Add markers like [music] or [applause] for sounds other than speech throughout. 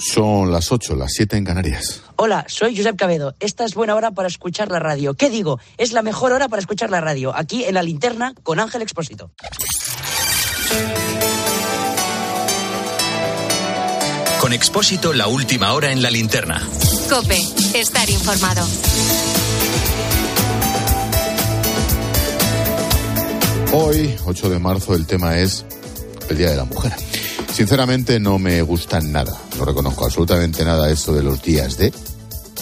Son las 8, las 7 en Canarias. Hola, soy Josep Cabedo. Esta es buena hora para escuchar la radio. ¿Qué digo? Es la mejor hora para escuchar la radio. Aquí en la linterna con Ángel Expósito. Con Expósito, la última hora en la linterna. Cope, estar informado. Hoy, 8 de marzo, el tema es el Día de la Mujer. Sinceramente no me gusta nada, no reconozco absolutamente nada eso de los días de,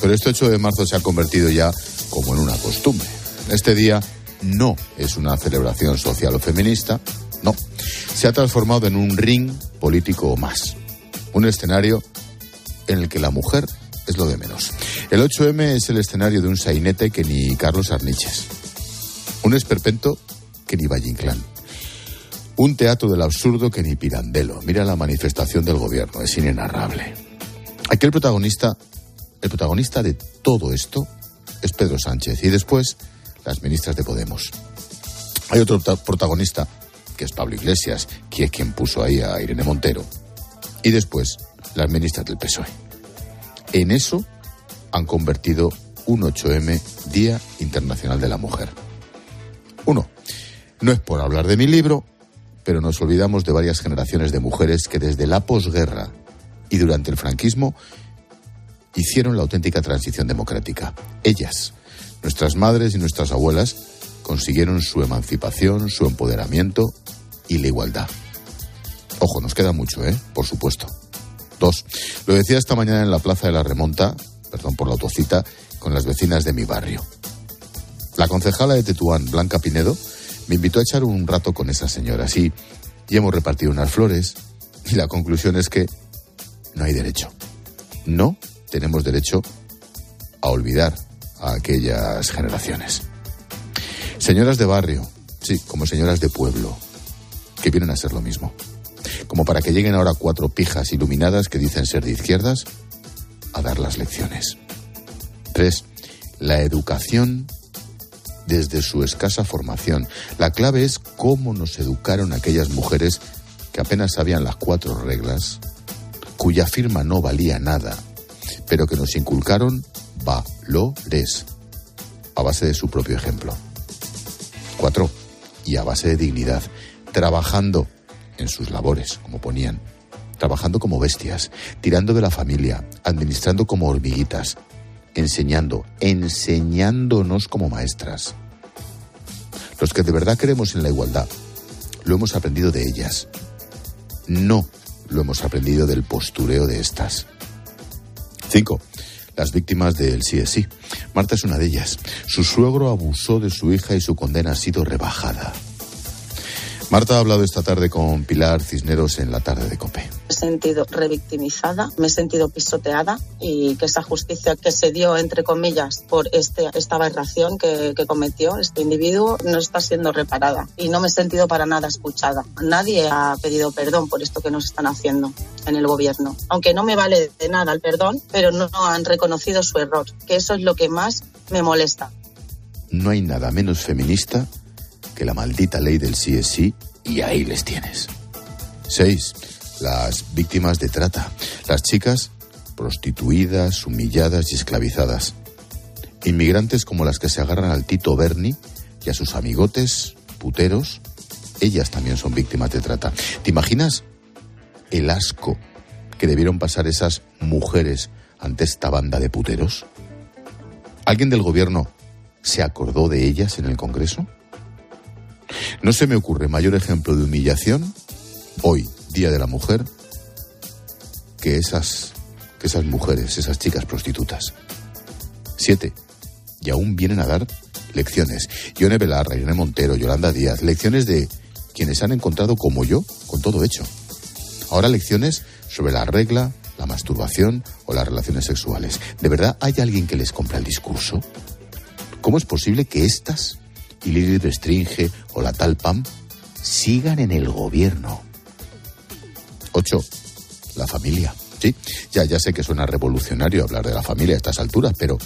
pero este 8 de marzo se ha convertido ya como en una costumbre. Este día no es una celebración social o feminista, no, se ha transformado en un ring político o más, un escenario en el que la mujer es lo de menos. El 8M es el escenario de un sainete que ni Carlos Arniches, un esperpento que ni Valle Inclán un teatro del absurdo que ni Pirandello. Mira la manifestación del gobierno, es inenarrable. Aquí el protagonista, el protagonista de todo esto es Pedro Sánchez y después las ministras de Podemos. Hay otro protagonista, que es Pablo Iglesias, que es quien puso ahí a Irene Montero. Y después las ministras del PSOE. En eso han convertido un 8M Día Internacional de la Mujer. Uno, no es por hablar de mi libro, pero nos olvidamos de varias generaciones de mujeres que desde la posguerra y durante el franquismo hicieron la auténtica transición democrática. Ellas, nuestras madres y nuestras abuelas, consiguieron su emancipación, su empoderamiento y la igualdad. Ojo, nos queda mucho, ¿eh? Por supuesto. Dos. Lo decía esta mañana en la Plaza de la Remonta, perdón por la autocita, con las vecinas de mi barrio. La concejala de Tetuán, Blanca Pinedo, me invitó a echar un rato con esa señora, sí, y hemos repartido unas flores, y la conclusión es que no hay derecho. No tenemos derecho a olvidar a aquellas generaciones. Señoras de barrio, sí, como señoras de pueblo, que vienen a ser lo mismo. Como para que lleguen ahora cuatro pijas iluminadas que dicen ser de izquierdas a dar las lecciones. Tres, la educación desde su escasa formación. La clave es cómo nos educaron aquellas mujeres que apenas sabían las cuatro reglas, cuya firma no valía nada, pero que nos inculcaron valores a base de su propio ejemplo. Cuatro, y a base de dignidad, trabajando en sus labores, como ponían, trabajando como bestias, tirando de la familia, administrando como hormiguitas, enseñando, enseñándonos como maestras. Los que de verdad creemos en la igualdad, lo hemos aprendido de ellas. No lo hemos aprendido del postureo de estas. Cinco. Las víctimas del sí es sí. Marta es una de ellas. Su suegro abusó de su hija y su condena ha sido rebajada. Marta ha hablado esta tarde con Pilar Cisneros en la tarde de COPE. He sentido revictimizada, me he sentido pisoteada y que esa justicia que se dio, entre comillas, por este, esta aberración que, que cometió este individuo no está siendo reparada y no me he sentido para nada escuchada. Nadie ha pedido perdón por esto que nos están haciendo en el gobierno. Aunque no me vale de nada el perdón, pero no han reconocido su error, que eso es lo que más me molesta. No hay nada menos feminista que la maldita ley del sí es sí y ahí les tienes. Seis, las víctimas de trata. Las chicas prostituidas, humilladas y esclavizadas. Inmigrantes como las que se agarran al Tito Berni y a sus amigotes, puteros, ellas también son víctimas de trata. ¿Te imaginas el asco que debieron pasar esas mujeres ante esta banda de puteros? ¿Alguien del gobierno se acordó de ellas en el Congreso? No se me ocurre mayor ejemplo de humillación hoy, Día de la Mujer, que esas, que esas mujeres, esas chicas prostitutas. Siete. Y aún vienen a dar lecciones. Ione Belarra, Irene Montero, Yolanda Díaz, lecciones de quienes han encontrado como yo con todo hecho. Ahora lecciones sobre la regla, la masturbación o las relaciones sexuales. ¿De verdad hay alguien que les compra el discurso? ¿Cómo es posible que estas y Lili Restringe o la tal PAM sigan en el gobierno. 8. La familia. Sí, ya, ya sé que suena revolucionario hablar de la familia a estas alturas, pero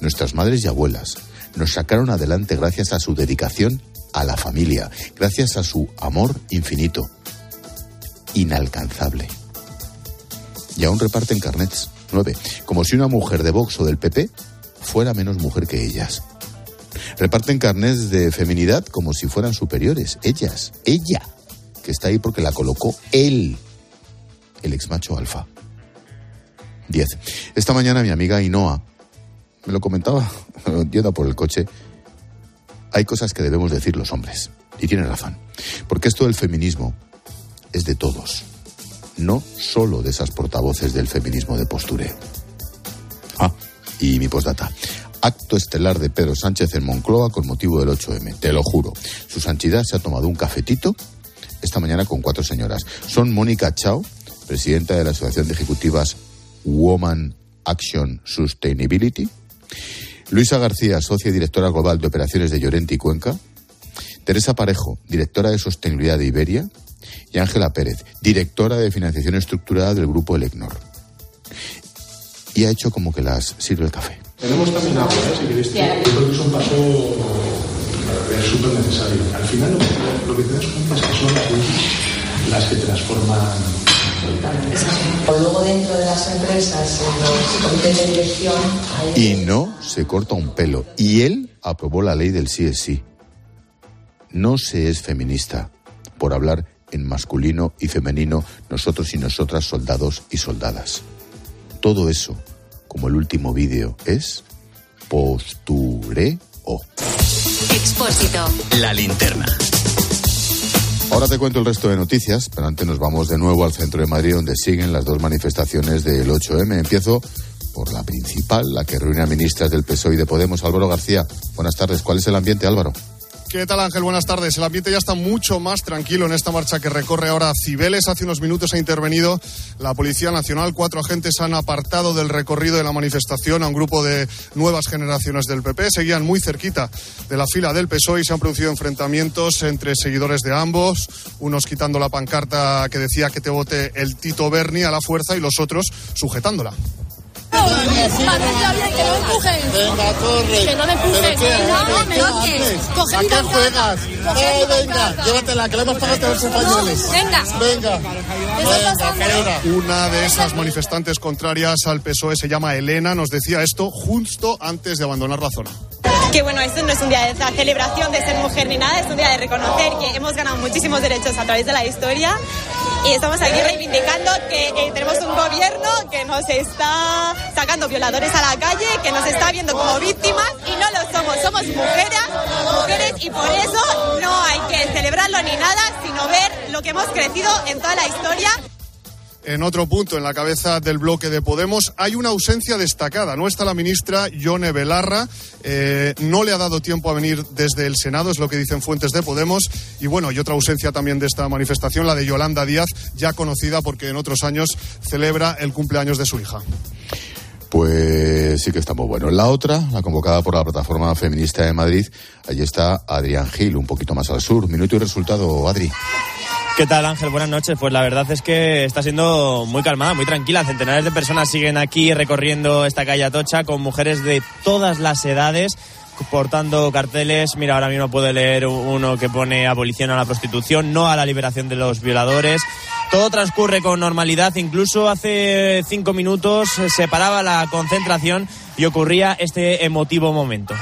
nuestras madres y abuelas nos sacaron adelante gracias a su dedicación a la familia, gracias a su amor infinito, inalcanzable. Y aún reparten carnets. Nueve. Como si una mujer de Vox o del PP fuera menos mujer que ellas. Reparten carnets de feminidad como si fueran superiores. Ellas. Ella. Que está ahí porque la colocó él. El ex macho alfa. Diez. Esta mañana mi amiga Inoa me lo comentaba [laughs] yendo por el coche. Hay cosas que debemos decir los hombres. Y tiene razón. Porque esto del feminismo es de todos. No solo de esas portavoces del feminismo de postureo. Ah, y mi postdata. Acto estelar de Pedro Sánchez en Moncloa con motivo del 8M. Te lo juro. Su santidad se ha tomado un cafetito esta mañana con cuatro señoras. Son Mónica Chao, presidenta de la Asociación de Ejecutivas Woman Action Sustainability. Luisa García, socia y directora global de operaciones de Llorente y Cuenca. Teresa Parejo, directora de sostenibilidad de Iberia. Y Ángela Pérez, directora de financiación estructurada del grupo Elecnor. Y ha hecho como que las sirve el café. Tenemos también agua, ¿eh? si queréis. Yo creo que es un paso eh, súper necesario. Al final lo que, lo que te das cuenta es que son las las que transforman Luego dentro de las empresas, en los comités de dirección... hay- Y no se corta un pelo. Y él aprobó la ley del sí es sí. No se es feminista por hablar en masculino y femenino nosotros y nosotras soldados y soldadas. Todo eso, como el último vídeo, es postureo. Expósito. La linterna. Ahora te cuento el resto de noticias, pero antes nos vamos de nuevo al centro de Madrid donde siguen las dos manifestaciones del 8M. Empiezo por la principal, la que reúne a ministras del PSOE y de Podemos. Álvaro García, buenas tardes. ¿Cuál es el ambiente, Álvaro? ¿Qué tal Ángel? Buenas tardes. El ambiente ya está mucho más tranquilo en esta marcha que recorre ahora Cibeles. Hace unos minutos ha intervenido la Policía Nacional. Cuatro agentes han apartado del recorrido de la manifestación a un grupo de nuevas generaciones del PP. Seguían muy cerquita de la fila del PSOE y se han producido enfrentamientos entre seguidores de ambos. Unos quitando la pancarta que decía que te vote el Tito Berni a la fuerza y los otros sujetándola. Que no me empujes. Venga, corre. Que no me empujes. ¿Pero qué No, me ¿Qué toques. juegas? Eh, venga, llévatela, que le hemos pagado los españoles. venga. Venga. Una de esas manifestantes contrarias al PSOE se llama Elena. Nos decía esto justo antes de abandonar la zona. Que bueno, esto no es un día de celebración de ser mujer ni nada, es un día de reconocer que hemos ganado muchísimos derechos a través de la historia y estamos aquí reivindicando que eh, tenemos un gobierno que nos está sacando violadores a la calle, que nos está viendo como víctimas y no lo somos, somos mujeres, mujeres y por eso no hay que celebrarlo ni nada, sino ver lo que hemos crecido en toda la historia. En otro punto, en la cabeza del bloque de Podemos, hay una ausencia destacada. No está la ministra Yone Belarra. eh, no le ha dado tiempo a venir desde el Senado, es lo que dicen fuentes de Podemos. Y bueno, y otra ausencia también de esta manifestación, la de Yolanda Díaz, ya conocida porque en otros años celebra el cumpleaños de su hija. Pues sí que está muy bueno. La otra, la convocada por la plataforma feminista de Madrid, allí está Adrián Gil, un poquito más al sur. Minuto y resultado, Adri. ¿Qué tal Ángel? Buenas noches. Pues la verdad es que está siendo muy calmada, muy tranquila. Centenares de personas siguen aquí recorriendo esta calle Atocha con mujeres de todas las edades portando carteles. Mira, ahora mismo puedo leer uno que pone abolición a la prostitución, no a la liberación de los violadores. Todo transcurre con normalidad. Incluso hace cinco minutos se paraba la concentración y ocurría este emotivo momento.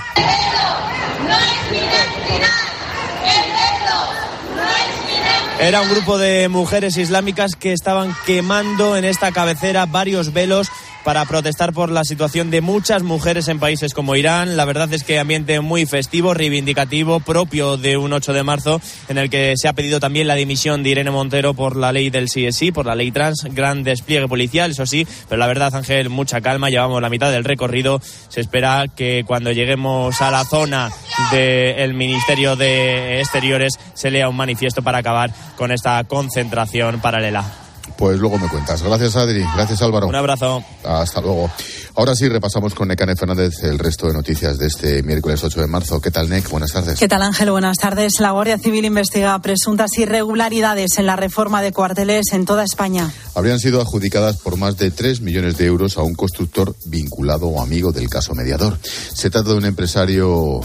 Era un grupo de mujeres islámicas que estaban quemando en esta cabecera varios velos para protestar por la situación de muchas mujeres en países como Irán. La verdad es que ambiente muy festivo, reivindicativo, propio de un 8 de marzo, en el que se ha pedido también la dimisión de Irene Montero por la ley del CSI, por la ley trans, gran despliegue policial, eso sí, pero la verdad, Ángel, mucha calma, llevamos la mitad del recorrido. Se espera que cuando lleguemos a la zona del Ministerio de Exteriores se lea un manifiesto para acabar con esta concentración paralela. Pues luego me cuentas. Gracias, Adri. Gracias, Álvaro. Un abrazo. Hasta luego. Ahora sí, repasamos con Necane Fernández el resto de noticias de este miércoles 8 de marzo. ¿Qué tal, Nec? Buenas tardes. ¿Qué tal, Ángel? Buenas tardes. La Guardia Civil investiga presuntas irregularidades en la reforma de cuarteles en toda España. Habrían sido adjudicadas por más de 3 millones de euros a un constructor vinculado o amigo del caso mediador. Se trata de un empresario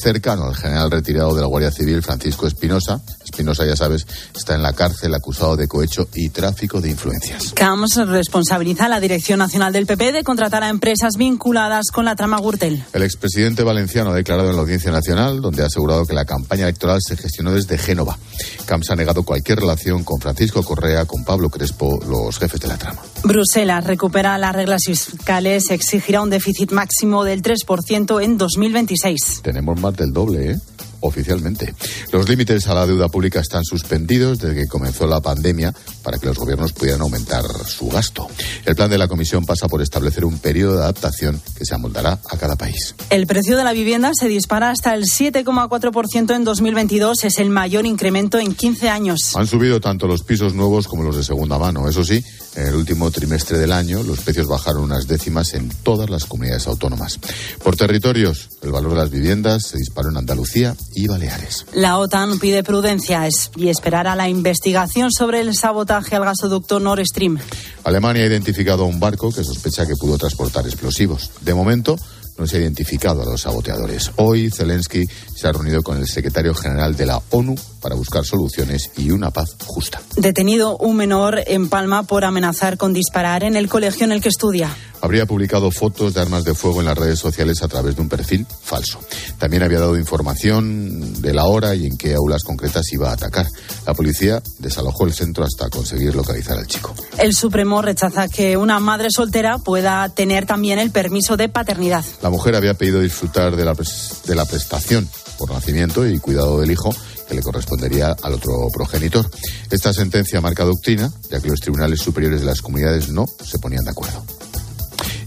cercano al general retirado de la Guardia Civil, Francisco Espinosa, Espinosa, ya sabes, está en la cárcel acusado de cohecho y tráfico de influencias. CAMS responsabiliza a la Dirección Nacional del PP de contratar a empresas vinculadas con la trama Gürtel. El expresidente valenciano ha declarado en la Audiencia Nacional, donde ha asegurado que la campaña electoral se gestionó desde Génova. CAMS ha negado cualquier relación con Francisco Correa, con Pablo Crespo, los jefes de la trama. Bruselas recupera las reglas fiscales, exigirá un déficit máximo del 3% en 2026. Tenemos más del doble, ¿eh? Oficialmente. Los límites a la deuda pública están suspendidos desde que comenzó la pandemia para que los gobiernos pudieran aumentar su gasto. El plan de la Comisión pasa por establecer un periodo de adaptación que se amoldará a cada país. El precio de la vivienda se dispara hasta el 7,4% en 2022. Es el mayor incremento en 15 años. Han subido tanto los pisos nuevos como los de segunda mano. Eso sí, en el último trimestre del año, los precios bajaron unas décimas en todas las comunidades autónomas. Por territorios, el valor de las viviendas se disparó en Andalucía y Baleares. La OTAN pide prudencia y esperar a la investigación sobre el sabotaje al gasoducto Nord Stream. Alemania ha identificado a un barco que sospecha que pudo transportar explosivos. De momento, no se ha identificado a los saboteadores. Hoy Zelensky se ha reunido con el secretario general de la ONU para buscar soluciones y una paz justa. Detenido un menor en Palma por amenazar con disparar en el colegio en el que estudia. Habría publicado fotos de armas de fuego en las redes sociales a través de un perfil falso. También había dado información de la hora y en qué aulas concretas iba a atacar. La policía desalojó el centro hasta conseguir localizar al chico. El Supremo rechaza que una madre soltera pueda tener también el permiso de paternidad. La mujer había pedido disfrutar de la, de la prestación por nacimiento y cuidado del hijo que le correspondería al otro progenitor. Esta sentencia marca doctrina, ya que los tribunales superiores de las comunidades no se ponían de acuerdo.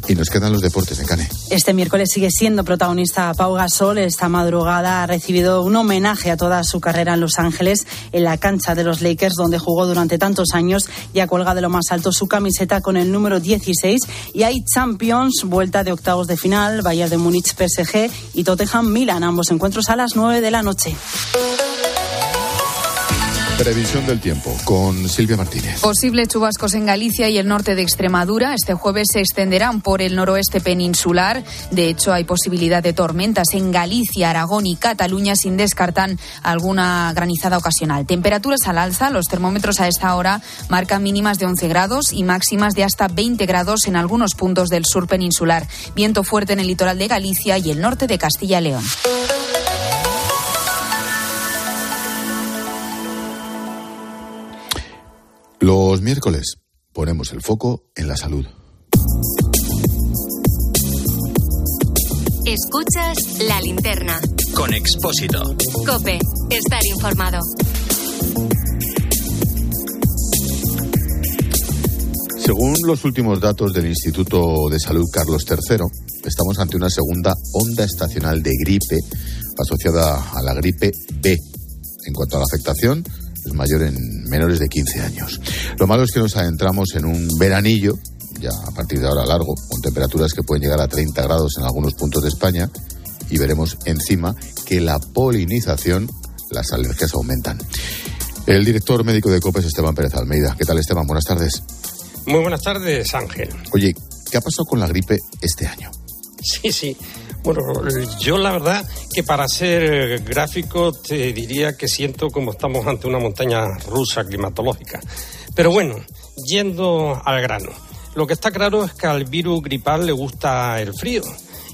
Y nos quedan los deportes de Cane. Este miércoles sigue siendo protagonista Pau Gasol. Esta madrugada ha recibido un homenaje a toda su carrera en Los Ángeles, en la cancha de los Lakers, donde jugó durante tantos años y ha colgado de lo más alto su camiseta con el número 16. Y hay Champions, vuelta de octavos de final, Bayern de Múnich PSG y Tottenham Milan, ambos encuentros a las 9 de la noche. Previsión del tiempo con Silvia Martínez. Posibles chubascos en Galicia y el norte de Extremadura. Este jueves se extenderán por el noroeste peninsular. De hecho, hay posibilidad de tormentas en Galicia, Aragón y Cataluña, sin descartar alguna granizada ocasional. Temperaturas al alza. Los termómetros a esta hora marcan mínimas de 11 grados y máximas de hasta 20 grados en algunos puntos del sur peninsular. Viento fuerte en el litoral de Galicia y el norte de Castilla y León. Los miércoles ponemos el foco en la salud. Escuchas la linterna. Con Expósito. Cope, estar informado. Según los últimos datos del Instituto de Salud Carlos III, estamos ante una segunda onda estacional de gripe asociada a la gripe B. En cuanto a la afectación, es mayor en menores de 15 años. Lo malo es que nos adentramos en un veranillo, ya a partir de ahora largo, con temperaturas que pueden llegar a 30 grados en algunos puntos de España, y veremos encima que la polinización, las alergias aumentan. El director médico de COPES, Esteban Pérez Almeida. ¿Qué tal, Esteban? Buenas tardes. Muy buenas tardes, Ángel. Oye, ¿qué ha pasado con la gripe este año? Sí, sí. Bueno, yo la verdad que para ser gráfico te diría que siento como estamos ante una montaña rusa climatológica. Pero bueno, yendo al grano. Lo que está claro es que al virus gripal le gusta el frío.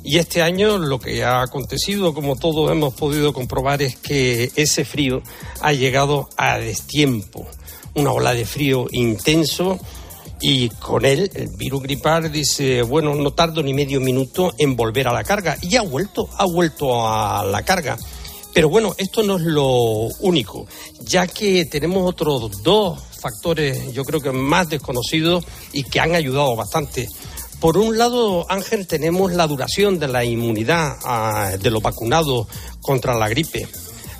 Y este año lo que ha acontecido, como todos hemos podido comprobar, es que ese frío ha llegado a destiempo. Una ola de frío intenso y con él el virus gripal dice, bueno, no tardo ni medio minuto en volver a la carga. Y ha vuelto, ha vuelto a la carga. Pero bueno, esto no es lo único, ya que tenemos otros dos factores, yo creo que más desconocidos y que han ayudado bastante. Por un lado, Ángel, tenemos la duración de la inmunidad ah, de los vacunados contra la gripe.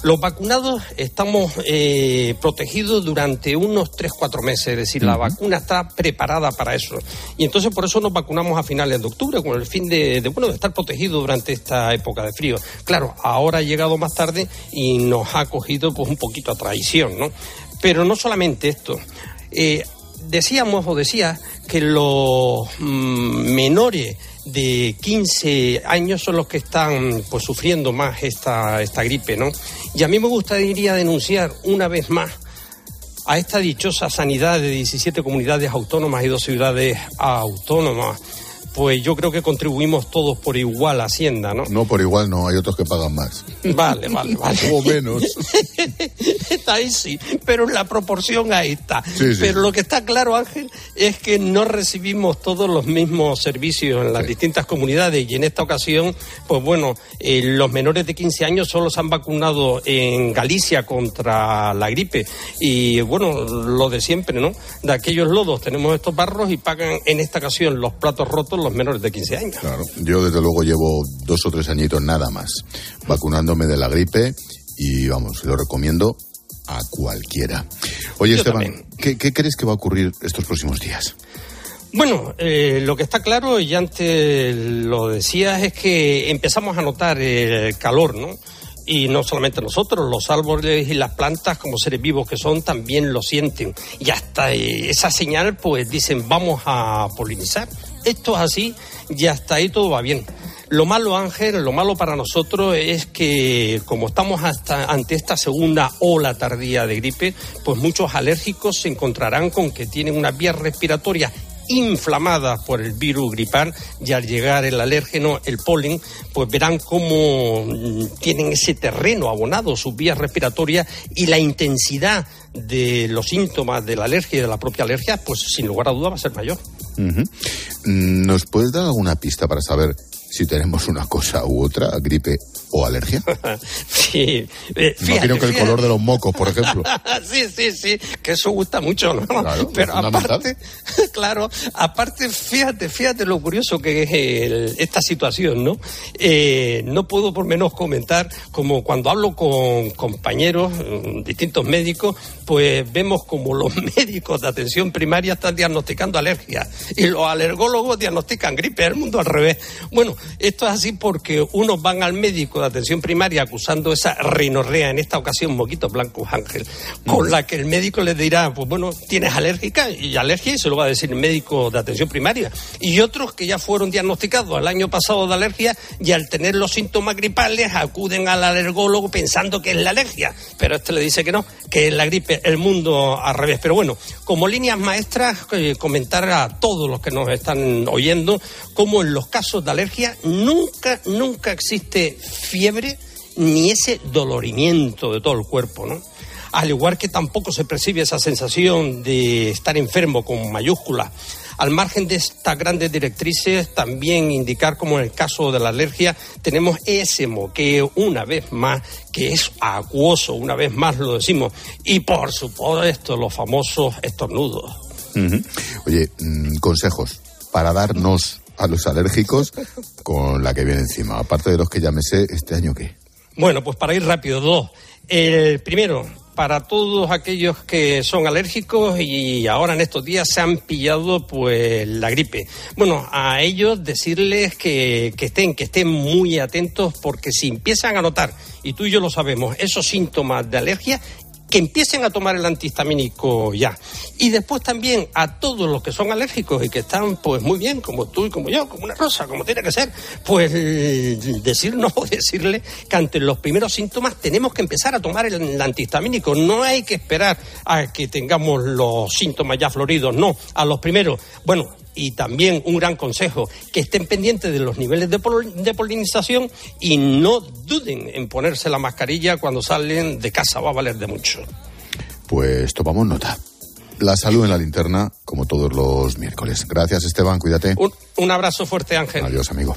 Los vacunados estamos eh, protegidos durante unos 3-4 meses, es decir, la vacuna está preparada para eso. Y entonces por eso nos vacunamos a finales de octubre, con el fin de, de, bueno, de estar protegidos durante esta época de frío. Claro, ahora ha llegado más tarde y nos ha cogido pues un poquito a traición, ¿no? Pero no solamente esto. Eh, decíamos o decía que los mm, menores de 15 años son los que están pues sufriendo más esta, esta gripe, ¿no? Y a mí me gustaría denunciar una vez más a esta dichosa sanidad de 17 comunidades autónomas y dos ciudades autónomas pues yo creo que contribuimos todos por igual a Hacienda, ¿no? No, por igual no, hay otros que pagan más. Vale, vale, vale. O menos. [laughs] está ahí sí, pero la proporción ahí está. Pero lo que está claro, Ángel, es que no recibimos todos los mismos servicios en las distintas comunidades y en esta ocasión, pues bueno, eh, los menores de 15 años solo se han vacunado en Galicia contra la gripe y bueno, lo de siempre, ¿no? De aquellos lodos tenemos estos barros y pagan en esta ocasión los platos rotos los menores de 15 años. Claro, yo desde luego llevo dos o tres añitos nada más vacunándome de la gripe y vamos, lo recomiendo a cualquiera. Oye, Esteban, ¿qué, crees que va a ocurrir estos próximos días? Bueno, eh, lo que está claro, y antes lo decías, es que empezamos a notar el calor, ¿no? Y no solamente nosotros, los árboles y las plantas, como seres vivos que son, también lo sienten. Y hasta eh, esa señal, pues dicen, vamos a polinizar. Esto es así y hasta ahí todo va bien. Lo malo, Ángel, lo malo para nosotros es que como estamos hasta ante esta segunda ola tardía de gripe, pues muchos alérgicos se encontrarán con que tienen una vía respiratoria inflamada por el virus gripal y al llegar el alérgeno, el polen, pues verán cómo mm, tienen ese terreno abonado, sus vías respiratorias y la intensidad de los síntomas de la alergia y de la propia alergia, pues sin lugar a duda va a ser mayor. ¿Nos puedes dar alguna pista para saber si tenemos una cosa u otra, gripe o alergia? [laughs] sí. Eh, Imagino que el color de los mocos, por ejemplo. [laughs] sí, sí, sí, que eso gusta mucho, ¿no? Claro, [laughs] Pero aparte, claro, aparte, fíjate, fíjate lo curioso que es esta situación, ¿no? Eh, no puedo por menos comentar, como cuando hablo con compañeros, mm, distintos médicos, pues vemos como los médicos de atención primaria están diagnosticando alergia y los alergólogos diagnostican gripe, el mundo al revés. Bueno, esto es así porque unos van al médico de atención primaria acusando esa rinorrea, en esta ocasión moquitos blancos, Ángel, con la que el médico les dirá, pues bueno, tienes alérgica y alergia y se lo va a decir el médico de atención primaria. Y otros que ya fueron diagnosticados el año pasado de alergia y al tener los síntomas gripales acuden al alergólogo pensando que es la alergia, pero este le dice que no, que es la gripe, el mundo al revés. Pero bueno, como líneas maestras, eh, comentar a todos los que nos están oyendo cómo en los casos de alergia nunca, nunca existe fiebre ni ese dolorimiento de todo el cuerpo, ¿no? Al igual que tampoco se percibe esa sensación de estar enfermo con mayúsculas. Al margen de estas grandes directrices, también indicar como en el caso de la alergia tenemos ese moqueo una vez más que es acuoso, una vez más lo decimos, y por supuesto los famosos estornudos. Oye, mm, consejos para darnos a los alérgicos con la que viene encima. Aparte de los que ya me sé, ¿este año qué? Bueno, pues para ir rápido, dos. El primero, para todos aquellos que son alérgicos y ahora en estos días se han pillado pues la gripe. Bueno, a ellos decirles que, que estén, que estén muy atentos porque si empiezan a notar, y tú y yo lo sabemos, esos síntomas de alergia, que empiecen a tomar el antihistamínico ya. Y después también a todos los que son alérgicos y que están pues muy bien, como tú y como yo, como una rosa, como tiene que ser, pues decirnos [laughs] o decirle que ante los primeros síntomas tenemos que empezar a tomar el antihistamínico. No hay que esperar a que tengamos los síntomas ya floridos, no, a los primeros. Bueno, y también un gran consejo, que estén pendientes de los niveles de, de, polinización y no duden en ponerse la mascarilla cuando salen de casa, va a valer de mucho. Pues tomamos nota. La salud en la linterna, como todos los miércoles. Gracias, Esteban, cuídate. Un, un abrazo fuerte, Ángel. Adiós, amigo.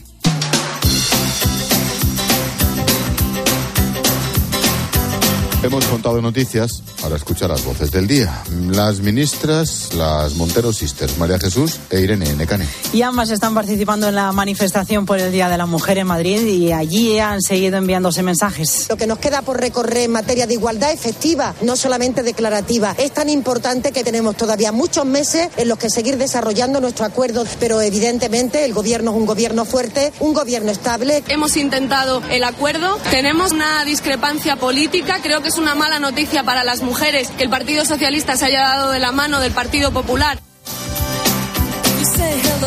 Hemos contado noticias para escuchar las voces del día. Las ministras, las Montero Sisters, María Jesús e Irene Necane. Y ambas están participando en la manifestación por el Día de la Mujer en Madrid y allí han seguido enviándose mensajes. Lo que nos queda por recorrer en materia de igualdad efectiva, no solamente declarativa, es tan importante que tenemos todavía muchos meses en los que seguir desarrollando nuestro acuerdo, pero evidentemente el gobierno es un gobierno fuerte, un gobierno estable. Hemos intentado el acuerdo, tenemos una discrepancia política, creo que es una mala noticia para las mujeres que el Partido Socialista se haya dado de la mano del Partido Popular.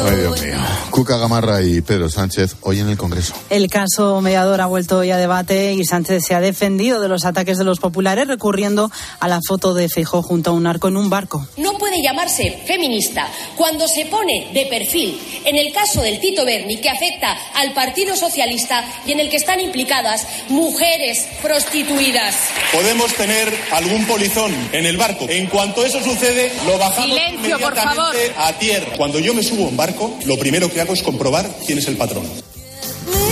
Ay, Dios mío. Cuca Gamarra y Pedro Sánchez hoy en el Congreso. El caso mediador ha vuelto hoy a debate y Sánchez se ha defendido de los ataques de los populares recurriendo a la foto de Feijó junto a un arco en un barco. No puede llamarse feminista cuando se pone de perfil en el caso del Tito Berni que afecta al Partido Socialista y en el que están implicadas mujeres prostituidas. Podemos tener algún polizón en el barco. En cuanto eso sucede, lo bajamos Silencio, por inmediatamente a tierra. Cuando yo me subo a un barco, lo primero que hago es comprobar quién es el patrón.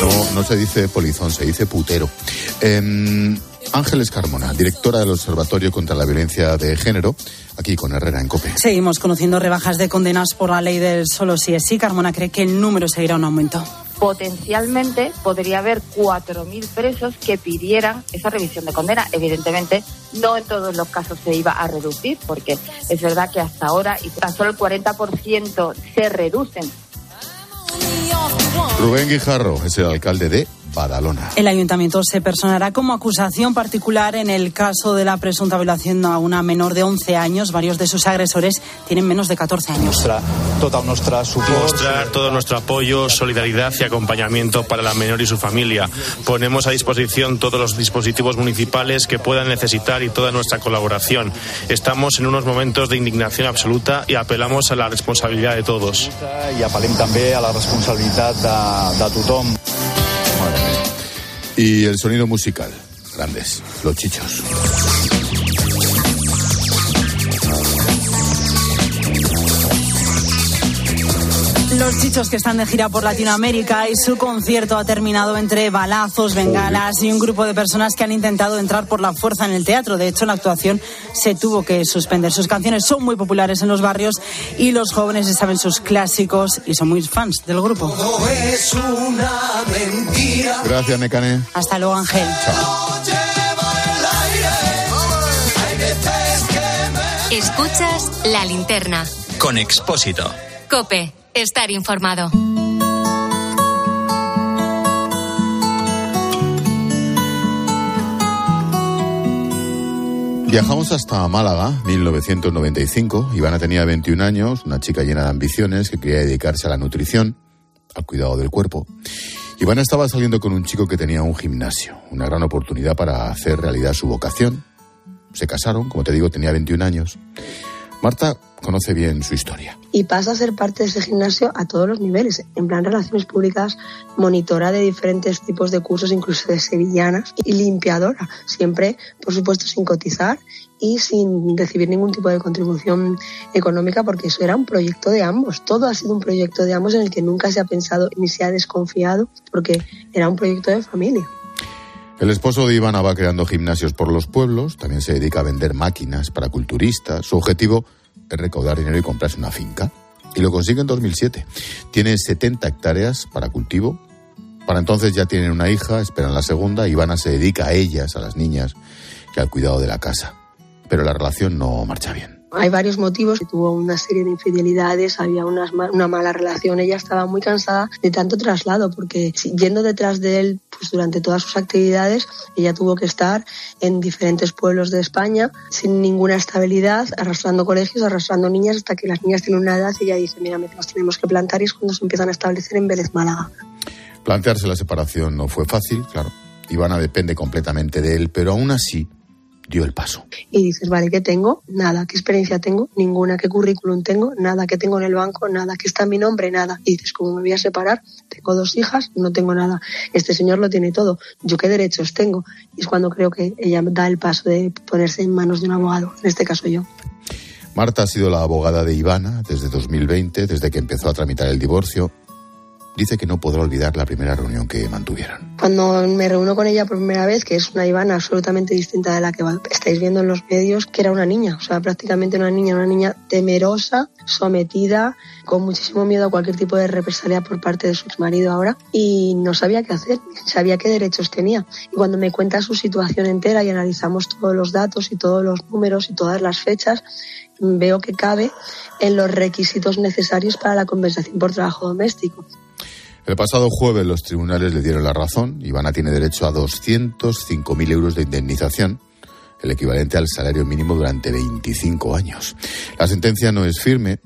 No, no se dice polizón, se dice putero. Eh, Ángeles Carmona, directora del Observatorio contra la Violencia de Género, aquí con Herrera en COPE. Seguimos conociendo rebajas de condenas por la ley del solo si es sí. Carmona cree que el número seguirá en aumento. Potencialmente podría haber 4.000 presos que pidieran esa revisión de condena. Evidentemente, no en todos los casos se iba a reducir, porque es verdad que hasta ahora y tan solo el 40% se reducen Rubén Guijarro es el alcalde de Badalona. El ayuntamiento se personará como acusación particular en el caso de la presunta violación a una menor de 11 años. Varios de sus agresores tienen menos de 14 años. Mostrar toda nuestra Mostrar todo nuestro apoyo, solidaridad y acompañamiento para la menor y su familia. Ponemos a disposición todos los dispositivos municipales que puedan necesitar y toda nuestra colaboración. Estamos en unos momentos de indignación absoluta y apelamos a la responsabilidad de todos. i apel·lem també a la responsabilitat de, de tothom. Y el sonido musical, grandes, los chichos. Los chichos que están de gira por Latinoamérica y su concierto ha terminado entre balazos, bengalas y un grupo de personas que han intentado entrar por la fuerza en el teatro. De hecho, la actuación se tuvo que suspender. Sus canciones son muy populares en los barrios y los jóvenes saben sus clásicos y son muy fans del grupo. es una mentira. Gracias, Necane. Hasta luego, Ángel. Escuchas la linterna. Con Expósito. Cope, estar informado. Viajamos hasta Málaga, 1995. Ivana tenía 21 años, una chica llena de ambiciones que quería dedicarse a la nutrición, al cuidado del cuerpo. Ivana estaba saliendo con un chico que tenía un gimnasio, una gran oportunidad para hacer realidad su vocación. Se casaron, como te digo, tenía 21 años. Marta conoce bien su historia. y pasa a ser parte de ese gimnasio a todos los niveles, en plan relaciones públicas, monitora de diferentes tipos de cursos, incluso de sevillanas, y limpiadora, siempre, por supuesto, sin cotizar y sin recibir ningún tipo de contribución económica, porque eso era un proyecto de ambos, todo ha sido un proyecto de ambos en el que nunca se ha pensado ni se ha desconfiado, porque era un proyecto de familia. El esposo de Ivana va creando gimnasios por los pueblos, también se dedica a vender máquinas para culturistas. Su objetivo es recaudar dinero y comprarse una finca. Y lo consigue en 2007. Tiene 70 hectáreas para cultivo. Para entonces ya tienen una hija, esperan la segunda. Ivana se dedica a ellas, a las niñas, y al cuidado de la casa. Pero la relación no marcha bien. Hay varios motivos. Tuvo una serie de infidelidades, había una mala relación. Ella estaba muy cansada de tanto traslado porque yendo detrás de él pues durante todas sus actividades, ella tuvo que estar en diferentes pueblos de España sin ninguna estabilidad, arrastrando colegios, arrastrando niñas hasta que las niñas tienen una edad y ella dice, mira, nos tenemos que plantar y es cuando se empiezan a establecer en Vélez Málaga. Plantearse la separación no fue fácil, claro. Ivana depende completamente de él, pero aún así dio el paso. y dices, vale, ¿qué tengo? Nada, ¿qué experiencia tengo? Ninguna, ¿qué currículum tengo? Nada, ¿qué tengo en el banco? Nada, ¿qué está en mi nombre? Nada. Y dices, ¿cómo me voy a separar? Tengo dos hijas, no tengo nada. Este señor lo tiene todo. ¿Yo qué derechos tengo? Y es cuando creo que ella da el paso de ponerse en manos de un abogado, en este caso yo. Marta ha sido la abogada de Ivana desde 2020, desde que empezó a tramitar el divorcio. Dice que no podrá olvidar la primera reunión que mantuvieron. Cuando me reúno con ella por primera vez, que es una Ivana absolutamente distinta de la que estáis viendo en los medios, que era una niña, o sea, prácticamente una niña, una niña temerosa, sometida, con muchísimo miedo a cualquier tipo de represalia por parte de su marido ahora, y no sabía qué hacer, sabía qué derechos tenía. Y cuando me cuenta su situación entera y analizamos todos los datos y todos los números y todas las fechas, veo que cabe en los requisitos necesarios para la compensación por trabajo doméstico. El pasado jueves los tribunales le dieron la razón. Ivana tiene derecho a 205.000 euros de indemnización, el equivalente al salario mínimo durante 25 años. La sentencia no es firme.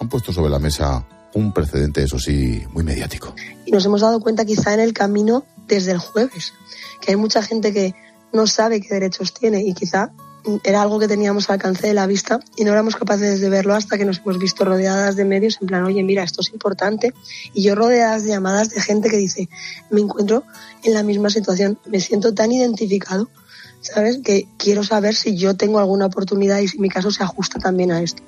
Han puesto sobre la mesa Un precedente, eso sí, muy mediático. Y nos hemos dado cuenta quizá en el camino desde el jueves, que hay mucha gente que no sabe qué derechos tiene y quizá era algo que teníamos al alcance de la vista y no éramos capaces de verlo hasta que nos hemos visto rodeadas de medios en plan, oye, mira, esto es importante. Y yo rodeadas de llamadas de gente que dice, me encuentro en la misma situación, me siento tan identificado, ¿sabes? Que quiero saber si yo tengo alguna oportunidad y si mi caso se ajusta también a esto.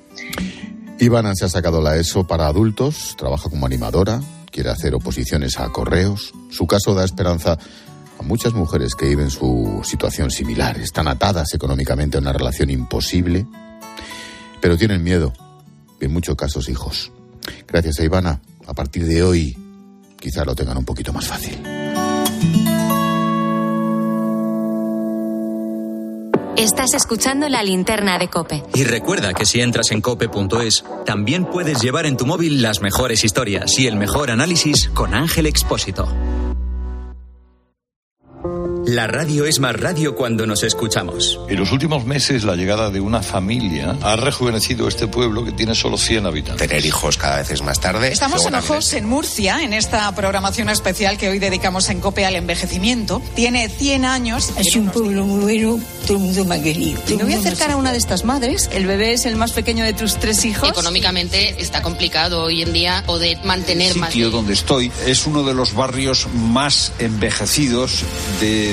Ivana se ha sacado la ESO para adultos, trabaja como animadora, quiere hacer oposiciones a correos. Su caso da esperanza a muchas mujeres que viven su situación similar. Están atadas económicamente a una relación imposible, pero tienen miedo, en muchos casos hijos. Gracias a Ivana, a partir de hoy quizá lo tengan un poquito más fácil. Estás escuchando la linterna de Cope. Y recuerda que si entras en cope.es, también puedes llevar en tu móvil las mejores historias y el mejor análisis con Ángel Expósito. La radio es más radio cuando nos escuchamos. En los últimos meses, la llegada de una familia ha rejuvenecido este pueblo que tiene solo 100 habitantes. Tener hijos cada vez es más tarde. Estamos en Ojos, en Murcia, en esta programación especial que hoy dedicamos en COPE al envejecimiento. Tiene 100 años. Es un pueblo muy bueno, todo el mundo me ha querido. Me voy a acercar a una de estas madres. El bebé es el más pequeño de tus tres hijos. Económicamente está complicado hoy en día poder mantener el más. sitio donde estoy es uno de los barrios más envejecidos de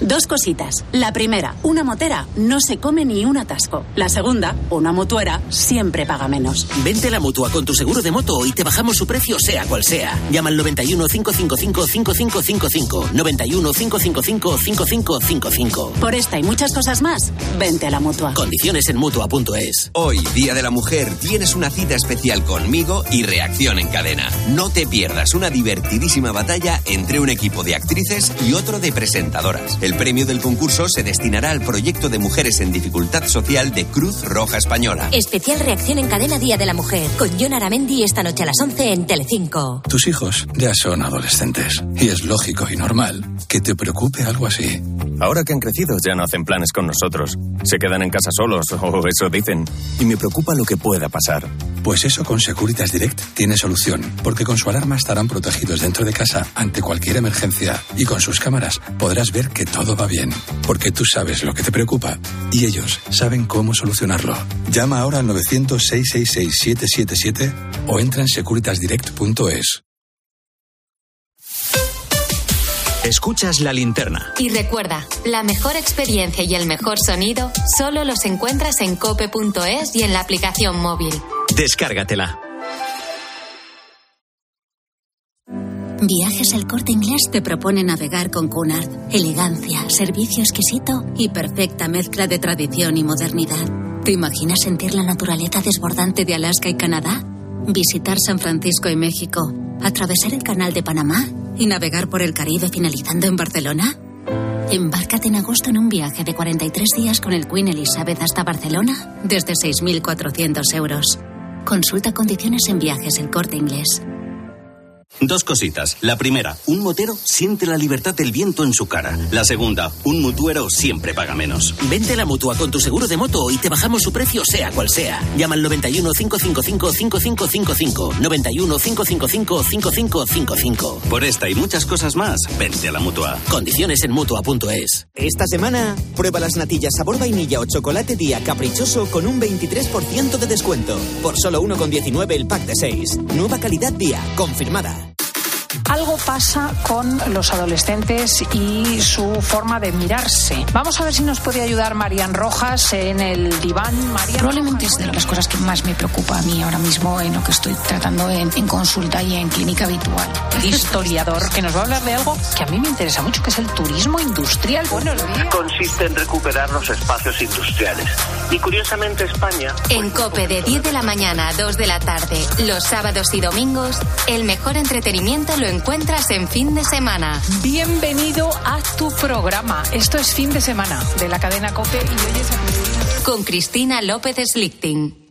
Dos cositas. La primera, una motera no se come ni un atasco. La segunda, una mutuera siempre paga menos. Vente a la mutua con tu seguro de moto y te bajamos su precio sea cual sea. Llama al 91 555 5555. 91 555 5555. Por esta y muchas cosas más, vente a la mutua. Condiciones en mutua.es. Hoy, Día de la Mujer, tienes una cita especial conmigo y Reacción en Cadena. No te pierdas una divertidísima batalla entre un equipo de actrices y otro de presentadoras. El premio del concurso se destinará al proyecto de mujeres en dificultad social de Cruz Roja Española. Especial reacción en cadena Día de la Mujer con John Aramendi esta noche a las 11 en Telecinco. Tus hijos ya son adolescentes y es lógico y normal que te preocupe algo así. Ahora que han crecido ya no hacen planes con nosotros. Se quedan en casa solos, [laughs] o eso dicen. Y me preocupa lo que pueda pasar. Pues eso con Securitas Direct tiene solución, porque con su alarma estarán protegidos dentro de casa ante cualquier emergencia y con sus cámaras podrás ver que todo va bien, porque tú sabes lo que te preocupa y ellos saben cómo solucionarlo. Llama ahora al 900-666-777 o entra en securitasdirect.es. Escuchas la linterna. Y recuerda, la mejor experiencia y el mejor sonido solo los encuentras en cope.es y en la aplicación móvil. Descárgatela. Viajes El Corte Inglés te propone navegar con Cunard. Elegancia, servicio exquisito y perfecta mezcla de tradición y modernidad. ¿Te imaginas sentir la naturaleza desbordante de Alaska y Canadá? Visitar San Francisco y México, atravesar el Canal de Panamá y navegar por el Caribe finalizando en Barcelona. Embárcate en agosto en un viaje de 43 días con el Queen Elizabeth hasta Barcelona desde 6.400 euros. Consulta condiciones en viajes El Corte Inglés. Dos cositas. La primera, un motero siente la libertad del viento en su cara. La segunda, un mutuero siempre paga menos. Vente a la mutua con tu seguro de moto y te bajamos su precio sea cual sea. Llama al 91 555 5555. 91 555 5555. Por esta y muchas cosas más, vente a la mutua. Condiciones en mutua.es. Esta semana, prueba las natillas sabor vainilla o chocolate día caprichoso con un 23% de descuento. Por solo 1,19 el pack de 6. Nueva calidad día, confirmada. Algo pasa con los adolescentes y su forma de mirarse. Vamos a ver si nos puede ayudar Marian Rojas en el diván. Marian Probablemente es de las cosas que más me preocupa a mí ahora mismo en lo que estoy tratando en, en consulta y en clínica habitual. [laughs] historiador que nos va a hablar de algo que a mí me interesa mucho, que es el turismo industrial. Buenos días. Consiste en recuperar los espacios industriales. Y curiosamente España... En COPE de 10 de la mañana a 2 de la tarde, los sábados y domingos, el mejor entretenimiento lo encuentras en fin de semana. Bienvenido a tu programa. Esto es fin de semana de la cadena COPE y hoy es... Con Cristina López Slichting.